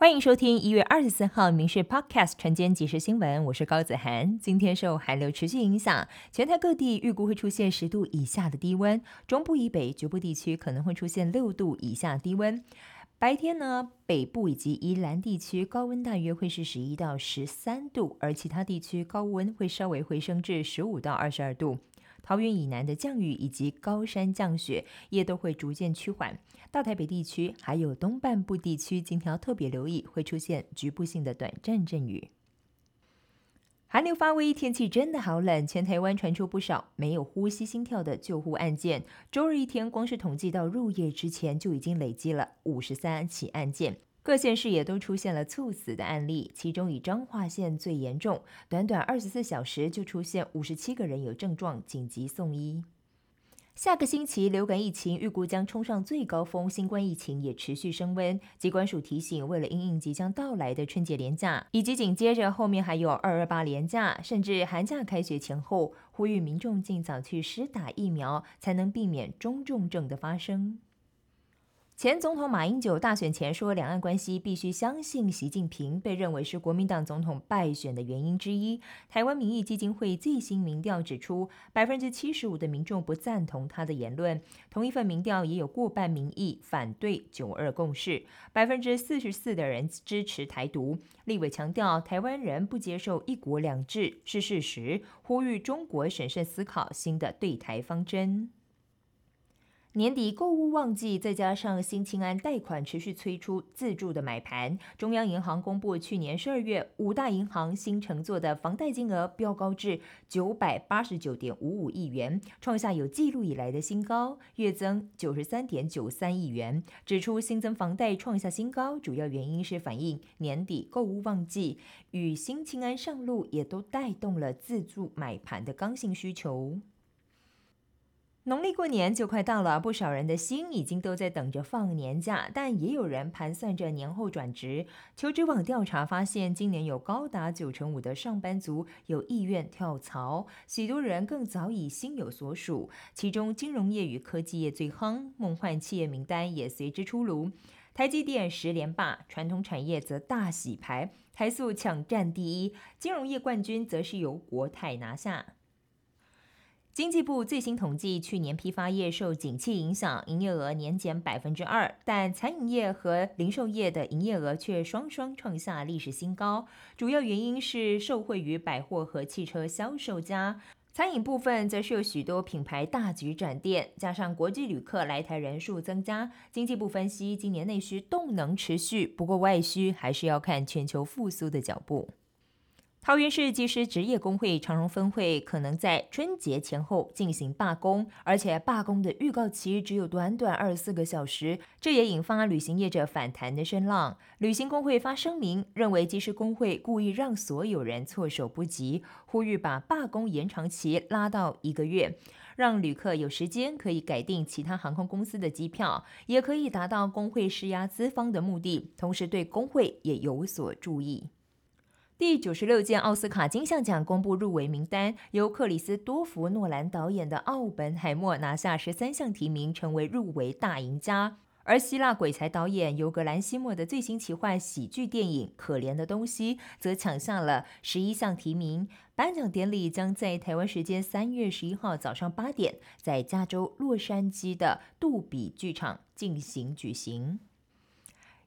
欢迎收听一月二十四号《民事 Podcast》晨间即时新闻，我是高子涵。今天受寒流持续影响，全台各地预估会出现十度以下的低温，中部以北局部地区可能会出现六度以下低温。白天呢，北部以及宜兰地区高温大约会是十一到十三度，而其他地区高温会稍微回升至十五到二十二度。桃园以南的降雨以及高山降雪也都会逐渐趋缓。大台北地区还有东半部地区，今天要特别留意会出现局部性的短暂阵雨。寒流发威，天气真的好冷，全台湾传出不少没有呼吸心跳的救护案件。周日一天，光是统计到入夜之前，就已经累积了五十三起案件。各县市也都出现了猝死的案例，其中以彰化县最严重，短短二十四小时就出现五十七个人有症状，紧急送医。下个星期流感疫情预估将冲上最高峰，新冠疫情也持续升温。机关署提醒，为了应应即将到来的春节连假，以及紧接着后面还有二二八连假，甚至寒假开学前后，呼吁民众尽早去施打疫苗，才能避免中重症的发生。前总统马英九大选前说，两岸关系必须相信习近平，被认为是国民党总统败选的原因之一。台湾民意基金会最新民调指出，百分之七十五的民众不赞同他的言论。同一份民调也有过半民意反对九二共识，百分之四十四的人支持台独。立委强调，台湾人不接受一国两制是事实，呼吁中国审慎思考新的对台方针。年底购物旺季，再加上新青安贷款持续催出自助的买盘，中央银行公布去年十二月五大银行新乘坐的房贷金额飙高至九百八十九点五五亿元，创下有记录以来的新高，月增九十三点九三亿元。指出新增房贷创下新高，主要原因是反映年底购物旺季与新青安上路，也都带动了自助买盘的刚性需求。农历过年就快到了，不少人的心已经都在等着放年假，但也有人盘算着年后转职。求职网调查发现，今年有高达九成五的上班族有意愿跳槽，许多人更早已心有所属。其中，金融业与科技业最夯，梦幻企业名单也随之出炉。台积电十连霸，传统产业则大洗牌，台塑抢占第一，金融业冠军则是由国泰拿下。经济部最新统计，去年批发业受景气影响，营业额年减百分之二，但餐饮业和零售业的营业额却双双创下历史新高。主要原因是受惠于百货和汽车销售佳，餐饮部分则是有许多品牌大举展店，加上国际旅客来台人数增加。经济部分析，今年内需动能持续，不过外需还是要看全球复苏的脚步。桃园市技师职业工会长荣分会可能在春节前后进行罢工，而且罢工的预告期只有短短二十四个小时，这也引发旅行业者反弹的声浪。旅行工会发声明，认为技师工会故意让所有人措手不及，呼吁把罢工延长期拉到一个月，让旅客有时间可以改订其他航空公司的机票，也可以达到工会施压资方的目的，同时对工会也有所注意。第九十六届奥斯卡金像奖公布入围名单，由克里斯多弗诺兰导演的《奥本海默》拿下十三项提名，成为入围大赢家。而希腊鬼才导演尤格兰西莫的最新奇幻喜剧电影《可怜的东西》则抢下了十一项提名。颁奖典礼将在台湾时间三月十一号早上八点，在加州洛杉矶的杜比剧场进行举行。